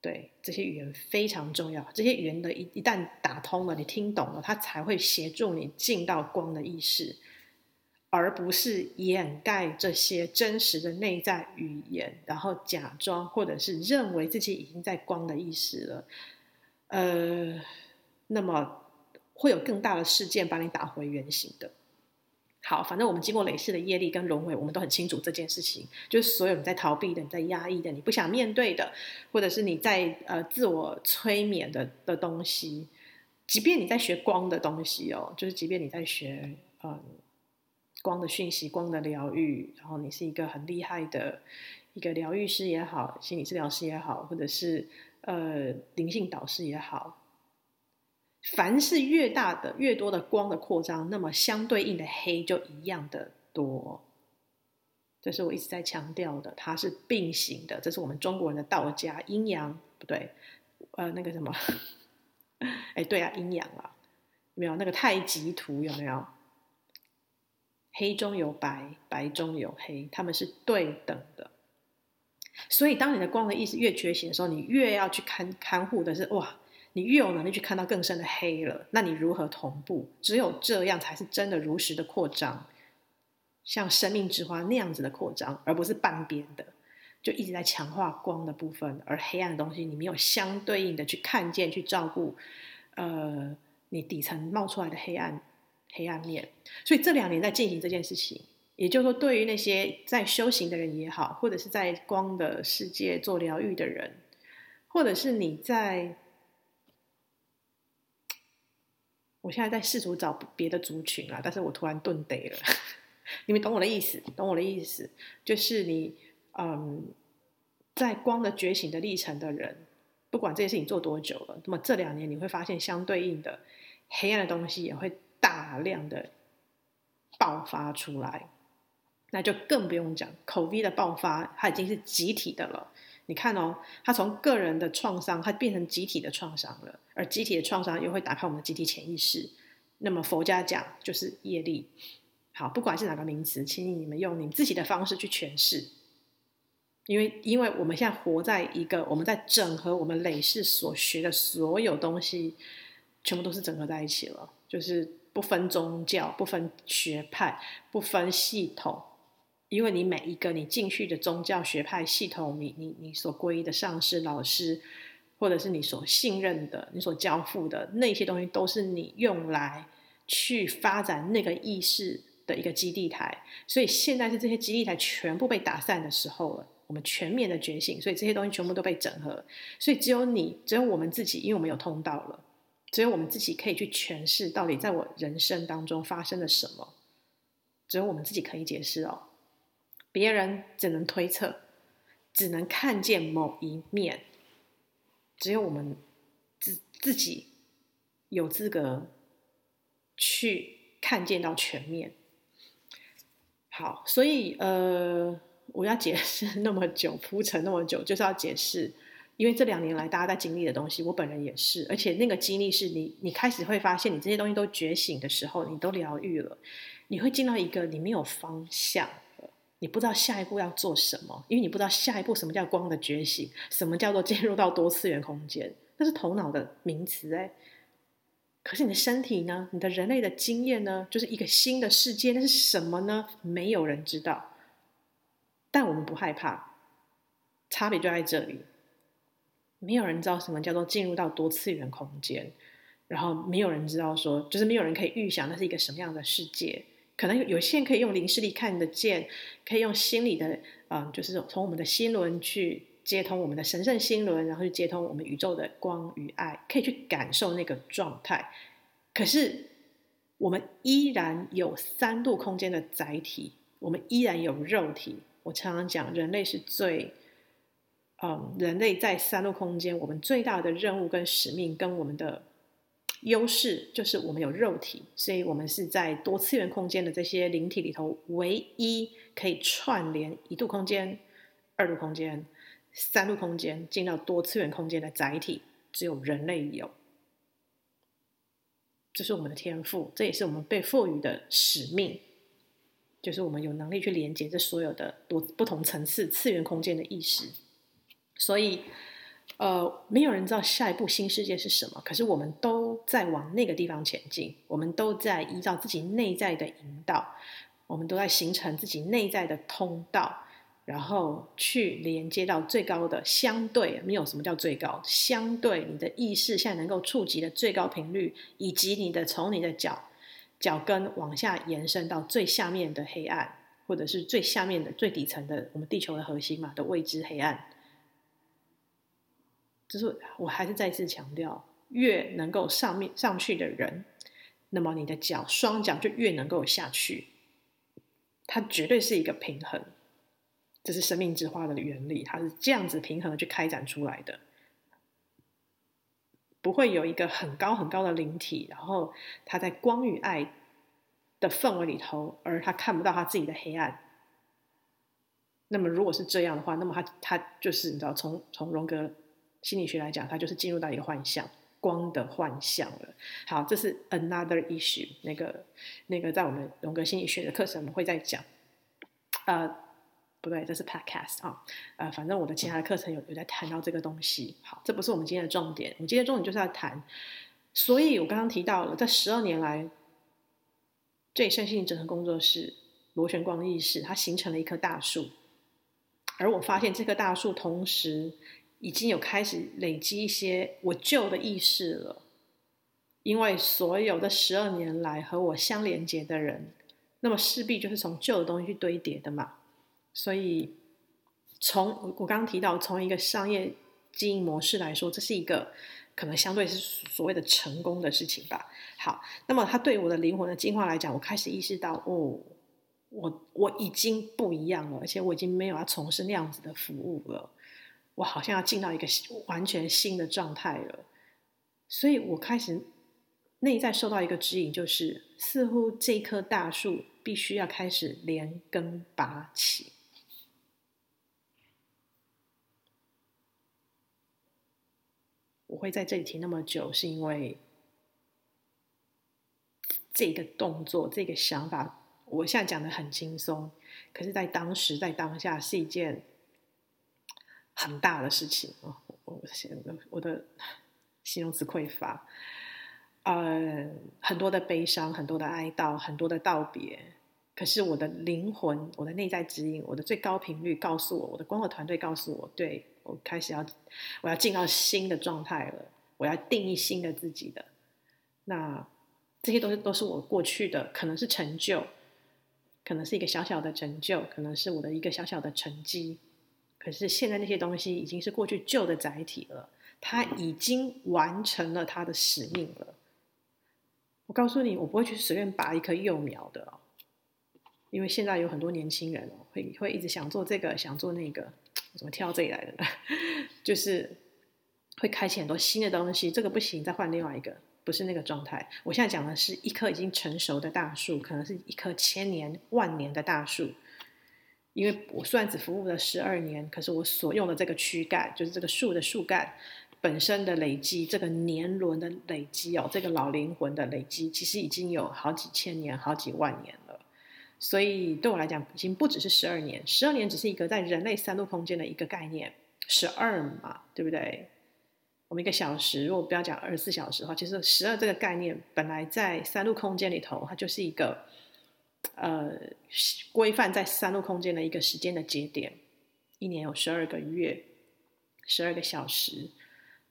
对，这些语言非常重要，这些语言的一一旦打通了，你听懂了，它才会协助你进到光的意识，而不是掩盖这些真实的内在语言，然后假装或者是认为自己已经在光的意识了。呃，那么会有更大的事件把你打回原形的。好，反正我们经过累世的业力跟轮回，我们都很清楚这件事情。就是所有你在逃避的、你在压抑的、你不想面对的，或者是你在呃自我催眠的的东西，即便你在学光的东西哦，就是即便你在学嗯光的讯息、光的疗愈，然后你是一个很厉害的一个疗愈师也好，心理治疗师也好，或者是呃灵性导师也好。凡是越大的、越多的光的扩张，那么相对应的黑就一样的多。这是我一直在强调的，它是并行的。这是我们中国人的道家阴阳，不对，呃，那个什么，哎，对啊，阴阳啊，没有那个太极图有没有？黑中有白，白中有黑，它们是对等的。所以，当你的光的意识越觉醒的时候，你越要去看看护的是哇。你越有能力去看到更深的黑了，那你如何同步？只有这样才是真的如实的扩张，像生命之花那样子的扩张，而不是半边的，就一直在强化光的部分，而黑暗的东西你没有相对应的去看见、去照顾，呃，你底层冒出来的黑暗黑暗面。所以这两年在进行这件事情，也就是说，对于那些在修行的人也好，或者是在光的世界做疗愈的人，或者是你在。我现在在试图找别的族群啊，但是我突然顿呆了。你们懂我的意思？懂我的意思？就是你，嗯，在光的觉醒的历程的人，不管这件事情做多久了，那么这两年你会发现，相对应的黑暗的东西也会大量的爆发出来。那就更不用讲口 V 的爆发，它已经是集体的了。你看哦，它从个人的创伤，它变成集体的创伤了，而集体的创伤又会打开我们的集体潜意识。那么佛家讲就是业力。好，不管是哪个名词，请你们用你们自己的方式去诠释。因为，因为我们现在活在一个，我们在整合我们累世所学的所有东西，全部都是整合在一起了，就是不分宗教、不分学派、不分系统。因为你每一个你进去的宗教学派系统，你你你所皈依的上师、老师，或者是你所信任的、你所交付的那些东西，都是你用来去发展那个意识的一个基地台。所以现在是这些基地台全部被打散的时候了，我们全面的觉醒，所以这些东西全部都被整合。所以只有你，只有我们自己，因为我们有通道了，只有我们自己可以去诠释到底在我人生当中发生了什么，只有我们自己可以解释哦。别人只能推测，只能看见某一面，只有我们自自己有资格去看见到全面。好，所以呃，我要解释 那么久，铺陈那么久，就是要解释，因为这两年来大家在经历的东西，我本人也是，而且那个经历是你，你开始会发现，你这些东西都觉醒的时候，你都疗愈了，你会进到一个你没有方向。你不知道下一步要做什么，因为你不知道下一步什么叫光的觉醒，什么叫做进入到多次元空间，那是头脑的名词哎。可是你的身体呢？你的人类的经验呢？就是一个新的世界，那是什么呢？没有人知道，但我们不害怕，差别就在这里。没有人知道什么叫做进入到多次元空间，然后没有人知道说，就是没有人可以预想那是一个什么样的世界。可能有些人可以用灵视力看得见，可以用心理的，嗯，就是从我们的心轮去接通我们的神圣心轮，然后去接通我们宇宙的光与爱，可以去感受那个状态。可是我们依然有三度空间的载体，我们依然有肉体。我常常讲，人类是最，嗯，人类在三度空间，我们最大的任务跟使命跟我们的。优势就是我们有肉体，所以我们是在多次元空间的这些灵体里头，唯一可以串联一度空间、二度空间、三度空间进到多次元空间的载体，只有人类有。这是我们的天赋，这也是我们被赋予的使命，就是我们有能力去连接这所有的多不同层次、次元空间的意识。所以，呃，没有人知道下一步新世界是什么，可是我们都在往那个地方前进，我们都在依照自己内在的引导，我们都在形成自己内在的通道。然后去连接到最高的相对，没有什么叫最高，相对你的意识现在能够触及的最高频率，以及你的从你的脚脚跟往下延伸到最下面的黑暗，或者是最下面的最底层的我们地球的核心嘛的未知黑暗。就是我还是再次强调，越能够上面上去的人，那么你的脚双脚就越能够下去，它绝对是一个平衡。这是生命之花的原理，它是这样子平衡去开展出来的，不会有一个很高很高的灵体，然后他在光与爱的氛围里头，而他看不到他自己的黑暗。那么如果是这样的话，那么他他就是你知道，从从荣格心理学来讲，他就是进入到一个幻象，光的幻象了。好，这是 another issue，那个那个在我们荣格心理学的课程我们会再讲，呃。不对，这是 podcast 啊，呃，反正我的其他的课程有有在谈到这个东西。好，这不是我们今天的重点，我们今天重点就是要谈。所以我刚刚提到了，这十二年来，这身心整合工作室螺旋光意识，它形成了一棵大树。而我发现这棵大树同时已经有开始累积一些我旧的意识了，因为所有的十二年来和我相连接的人，那么势必就是从旧的东西去堆叠的嘛。所以，从我刚刚提到，从一个商业经营模式来说，这是一个可能相对是所谓的成功的事情吧。好，那么它对我的灵魂的进化来讲，我开始意识到，哦，我我已经不一样了，而且我已经没有要从事那样子的服务了，我好像要进到一个完全新的状态了。所以我开始内在受到一个指引，就是似乎这棵大树必须要开始连根拔起。我会在这里停那么久，是因为这个动作、这个想法，我现在讲的很轻松，可是，在当时、在当下，是一件很大的事情啊！我我我的形容词匮乏，呃，很多的悲伤，很多的哀悼，很多的道别。可是，我的灵魂、我的内在指引、我的最高频率告诉我，我的光合团队告诉我，对。我开始要，我要进到新的状态了。我要定义新的自己的，那这些都是都是我过去的，可能是成就，可能是一个小小的成就，可能是我的一个小小的成绩。可是现在那些东西已经是过去旧的载体了，它已经完成了它的使命了。我告诉你，我不会去随便拔一棵幼苗的哦，因为现在有很多年轻人哦，会会一直想做这个，想做那个。怎么跳这里来的呢？就是会开启很多新的东西，这个不行，再换另外一个，不是那个状态。我现在讲的是一棵已经成熟的大树，可能是一棵千年万年的大树。因为我虽然只服务了十二年，可是我所用的这个躯干，就是这个树的树干本身的累积，这个年轮的累积哦，这个老灵魂的累积，其实已经有好几千年、好几万年了。所以对我来讲，已经不只是十二年。十二年只是一个在人类三度空间的一个概念，十二嘛，对不对？我们一个小时，如果不要讲二十四小时的话，其实十二这个概念本来在三度空间里头，它就是一个呃规范在三度空间的一个时间的节点。一年有十二个月，十二个小时，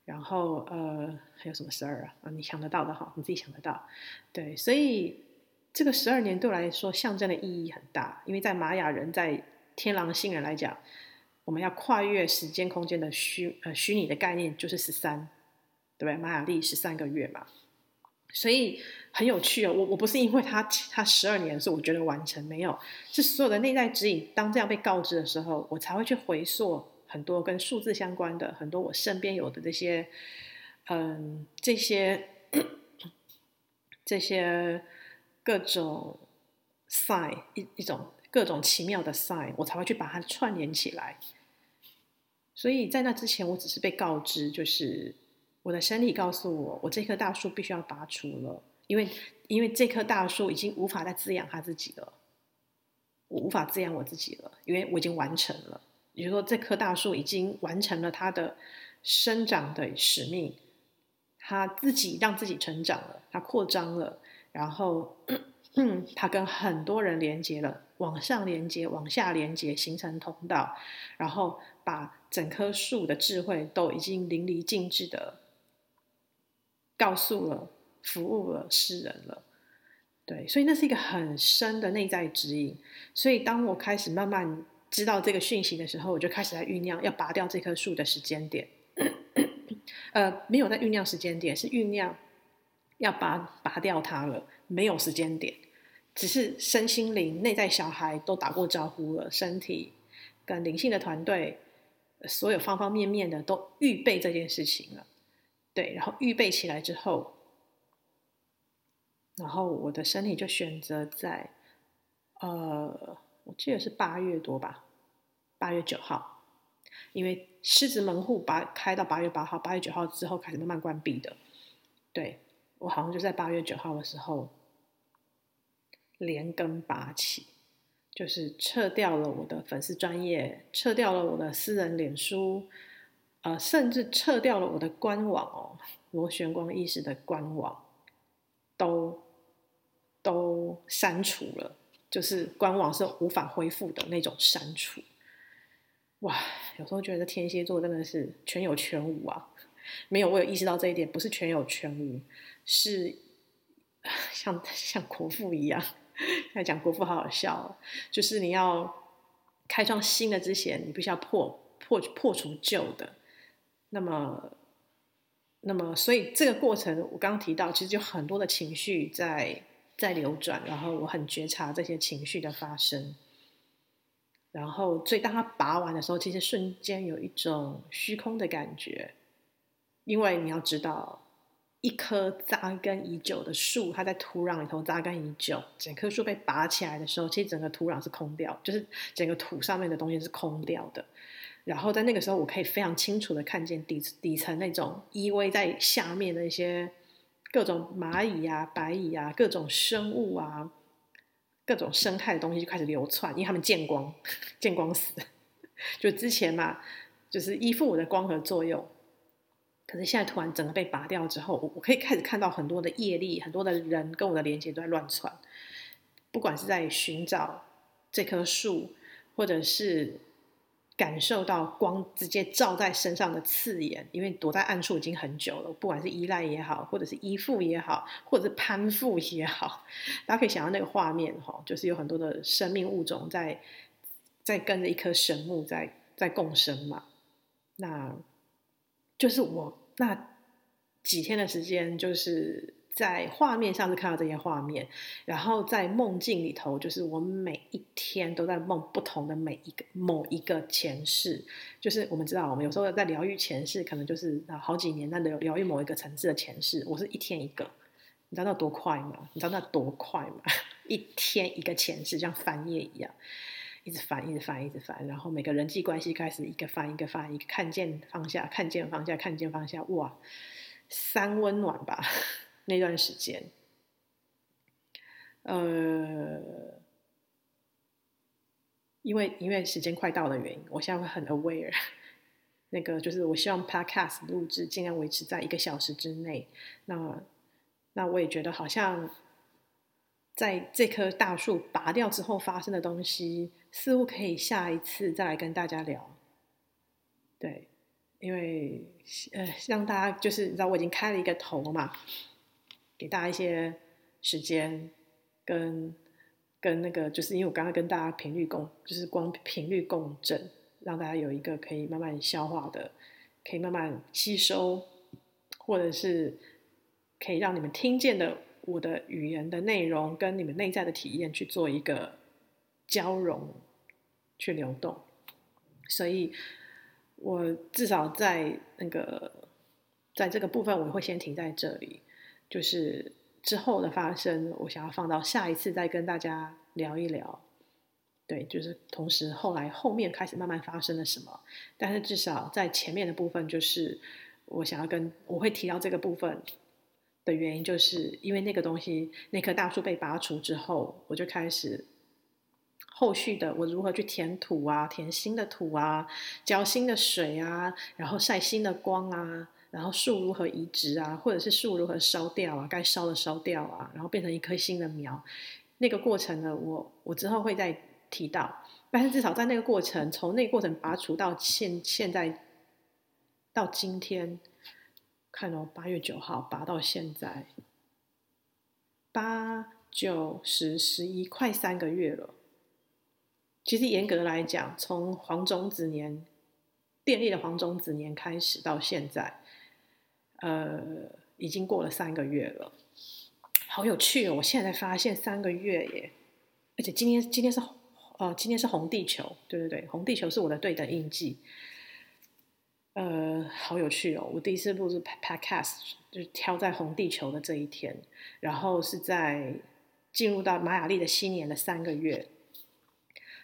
然后呃还有什么十二啊？啊，你想得到的哈，你自己想得到。对，所以。这个十二年对我来说象征的意义很大，因为在玛雅人、在天狼星人来讲，我们要跨越时间空间的虚呃虚拟的概念就是十三，对不对？玛雅历十三个月嘛，所以很有趣哦。我我不是因为他他十二年，所以我觉得完成没有，是所有的内在指引。当这样被告知的时候，我才会去回溯很多跟数字相关的，很多我身边有的这些，嗯，这些这些。各种 sign 一一种各种奇妙的 sign，我才会去把它串联起来。所以在那之前，我只是被告知，就是我的身体告诉我，我这棵大树必须要拔除了。因为因为这棵大树已经无法再滋养它自己了，我无法滋养我自己了，因为我已经完成了。也就是说，这棵大树已经完成了它的生长的使命，它自己让自己成长了，它扩张了，然后 它跟很多人连接了，往上连接，往下连接，形成通道，然后把整棵树的智慧都已经淋漓尽致的告诉了、服务了世人了。对，所以那是一个很深的内在指引。所以当我开始慢慢。知道这个讯息的时候，我就开始在酝酿要拔掉这棵树的时间点。呃，没有在酝酿时间点，是酝酿要拔拔掉它了。没有时间点，只是身心灵、内在小孩都打过招呼了，身体跟灵性的团队，所有方方面面的都预备这件事情了。对，然后预备起来之后，然后我的身体就选择在呃。我记得是八月多吧，八月九号，因为狮子门户八开到八月八号，八月九号之后开始慢慢关闭的。对，我好像就在八月九号的时候连根拔起，就是撤掉了我的粉丝专业，撤掉了我的私人脸书，呃，甚至撤掉了我的官网哦，螺旋光意识的官网，都都删除了。就是官网是无法恢复的那种删除，哇！有时候觉得天蝎座真的是全有全无啊，没有我有意识到这一点，不是全有全无，是像像国父一样，在讲国父好好笑，就是你要开创新的之前，你必须要破破破除旧的，那么那么所以这个过程我刚刚提到，其实就很多的情绪在。在流转，然后我很觉察这些情绪的发生，然后所以当他拔完的时候，其实瞬间有一种虚空的感觉，因为你要知道，一棵扎根已久的树，它在土壤里头扎根已久，整棵树被拔起来的时候，其实整个土壤是空掉，就是整个土上面的东西是空掉的。然后在那个时候，我可以非常清楚的看见底底层那种依偎在下面的一些。各种蚂蚁啊、白蚁啊、各种生物啊、各种生态的东西就开始流窜，因为他们见光，见光死。就之前嘛，就是依附我的光合作用，可是现在突然整个被拔掉之后，我我可以开始看到很多的业力，很多的人跟我的连接都在乱窜，不管是在寻找这棵树，或者是。感受到光直接照在身上的刺眼，因为躲在暗处已经很久了。不管是依赖也好，或者是依附也好，或者是攀附也好，大家可以想象那个画面哈，就是有很多的生命物种在在跟着一棵神木在在共生嘛。那就是我那几天的时间，就是。在画面上是看到这些画面，然后在梦境里头，就是我每一天都在梦不同的每一个某一个前世。就是我们知道，我们有时候在疗愈前世，可能就是好几年在疗疗愈某一个层次的前世。我是一天一个，你知道那多快吗？你知道那多快吗？一天一个前世，像翻页一样，一直翻，一直翻，一直翻。然后每个人际关系开始一个翻一个翻，一个看见放下，看见放下，看见放下，哇，三温暖吧。那段时间，呃，因为因为时间快到的原因，我现在会很 aware。那个就是我希望 podcast 录制尽量维持在一个小时之内。那那我也觉得好像在这棵大树拔掉之后发生的东西，似乎可以下一次再来跟大家聊。对，因为呃，让大家就是你知道我已经开了一个头嘛。给大家一些时间，跟跟那个，就是因为我刚刚跟大家频率共，就是光频率共振，让大家有一个可以慢慢消化的，可以慢慢吸收，或者是可以让你们听见的我的语言的内容，跟你们内在的体验去做一个交融，去流动。所以，我至少在那个，在这个部分，我会先停在这里。就是之后的发生，我想要放到下一次再跟大家聊一聊。对，就是同时后来后面开始慢慢发生了什么，但是至少在前面的部分，就是我想要跟我会提到这个部分，的原因，就是因为那个东西，那棵大树被拔除之后，我就开始后续的我如何去填土啊，填新的土啊，浇新的水啊，然后晒新的光啊，然后树如何移植啊，或者是树如何烧掉啊，该烧的烧掉啊，然后变成一棵新的苗。那个过程呢，我我之后会再提到。但是至少在那个过程，从那个过程拔除到现现在到今天。看哦，八月九号拔到现在，八九十十一，快三个月了。其实严格来讲，从黄种子年，电力的黄种子年开始到现在，呃，已经过了三个月了。好有趣哦！我现在才发现三个月耶，而且今天今天是呃今天是红地球，对对对，红地球是我的对等印记。呃，好有趣哦！我第一次录制 Podcast 就是挑在红地球的这一天，然后是在进入到玛雅历的新年的三个月，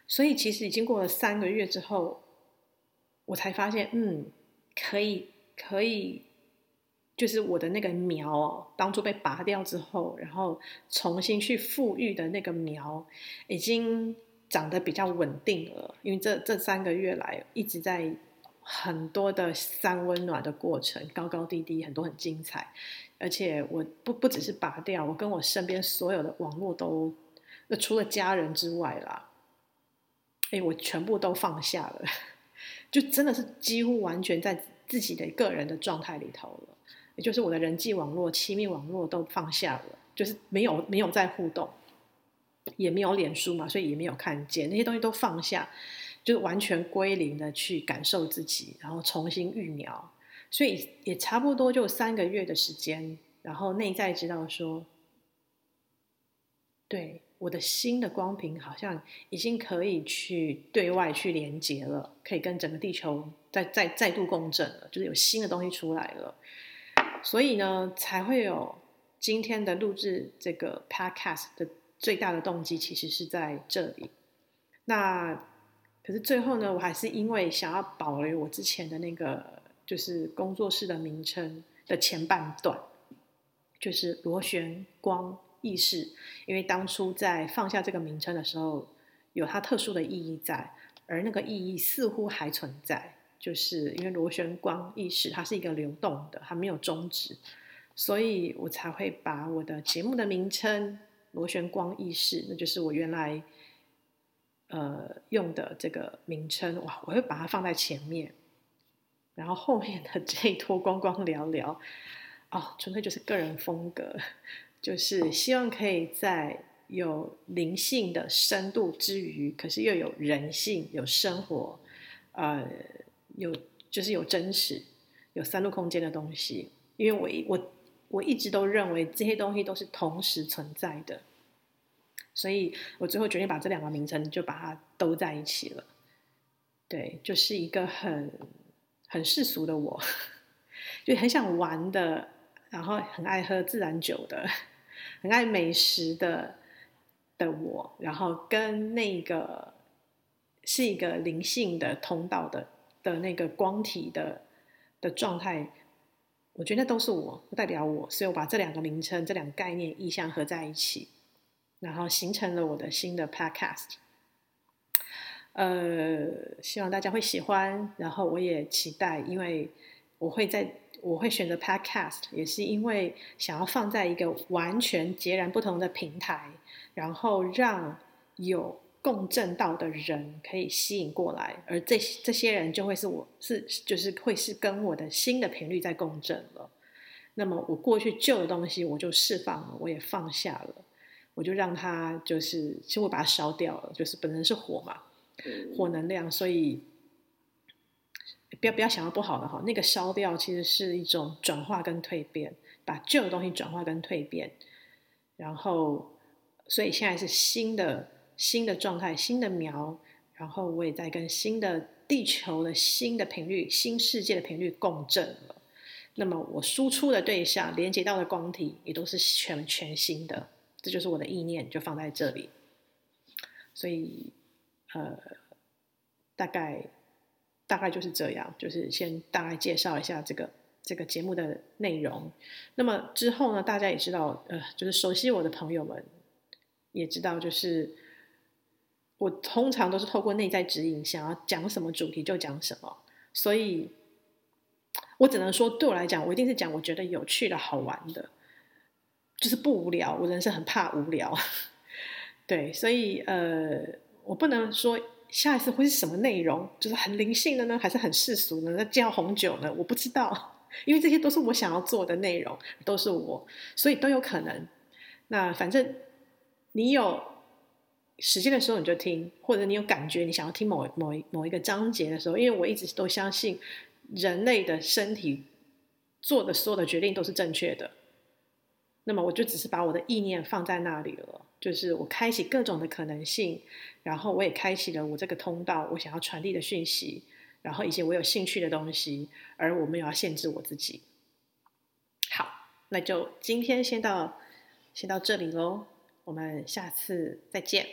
所以其实已经过了三个月之后，我才发现，嗯，可以，可以，就是我的那个苗哦，当初被拔掉之后，然后重新去复育的那个苗，已经长得比较稳定了，因为这这三个月来一直在。很多的三温暖的过程，高高低低，很多很精彩。而且我不不只是拔掉，我跟我身边所有的网络都，除了家人之外啦，哎，我全部都放下了，就真的是几乎完全在自己的个人的状态里头了。也就是我的人际网络、亲密网络都放下了，就是没有没有再互动，也没有脸书嘛，所以也没有看见那些东西都放下。就是完全归零的去感受自己，然后重新育苗，所以也差不多就三个月的时间，然后内在知道说，对，我的新的光频好像已经可以去对外去连接了，可以跟整个地球再再再度共振了，就是有新的东西出来了，所以呢，才会有今天的录制这个 podcast 的最大的动机，其实是在这里，那。可是最后呢，我还是因为想要保留我之前的那个，就是工作室的名称的前半段，就是螺旋光意识。因为当初在放下这个名称的时候，有它特殊的意义在，而那个意义似乎还存在，就是因为螺旋光意识它是一个流动的，它没有终止，所以我才会把我的节目的名称“螺旋光意识”，那就是我原来。呃，用的这个名称哇，我会把它放在前面，然后后面的这一 坨光光聊聊，哦，纯粹就是个人风格，就是希望可以在有灵性的深度之余，可是又有人性、有生活，呃，有就是有真实、有三度空间的东西，因为我一我我一直都认为这些东西都是同时存在的。所以我最后决定把这两个名称就把它都在一起了，对，就是一个很很世俗的我，就很想玩的，然后很爱喝自然酒的，很爱美食的的我，然后跟那个是一个灵性的通道的的那个光体的的状态，我觉得都是我，不代表我，所以我把这两个名称、这两个概念、意象合在一起。然后形成了我的新的 podcast，呃，希望大家会喜欢。然后我也期待，因为我会在我会选择 podcast，也是因为想要放在一个完全截然不同的平台，然后让有共振到的人可以吸引过来，而这这些人就会是我是就是会是跟我的新的频率在共振了。那么我过去旧的东西我就释放了，我也放下了。我就让它就是，其实我把它烧掉了，就是本身是火嘛，火能量，所以不要不要想到不好的哈，那个烧掉其实是一种转化跟蜕变，把旧的东西转化跟蜕变，然后所以现在是新的新的状态，新的苗，然后我也在跟新的地球的新的频率、新世界的频率共振了。那么我输出的对象、连接到的光体也都是全全新的。这就是我的意念，就放在这里。所以，呃，大概大概就是这样，就是先大概介绍一下这个这个节目的内容。那么之后呢，大家也知道，呃，就是熟悉我的朋友们也知道，就是我通常都是透过内在指引，想要讲什么主题就讲什么。所以，我只能说，对我来讲，我一定是讲我觉得有趣的好玩的，就是不无聊。我人生很怕无聊，对，所以呃，我不能说。下一次会是什么内容？就是很灵性的呢，还是很世俗的？那叫红酒呢？我不知道，因为这些都是我想要做的内容，都是我，所以都有可能。那反正你有时间的时候你就听，或者你有感觉你想要听某某某一个章节的时候，因为我一直都相信人类的身体做的所有的决定都是正确的。那么我就只是把我的意念放在那里了，就是我开启各种的可能性，然后我也开启了我这个通道，我想要传递的讯息，然后一些我有兴趣的东西，而我没有要限制我自己。好，那就今天先到先到这里喽，我们下次再见。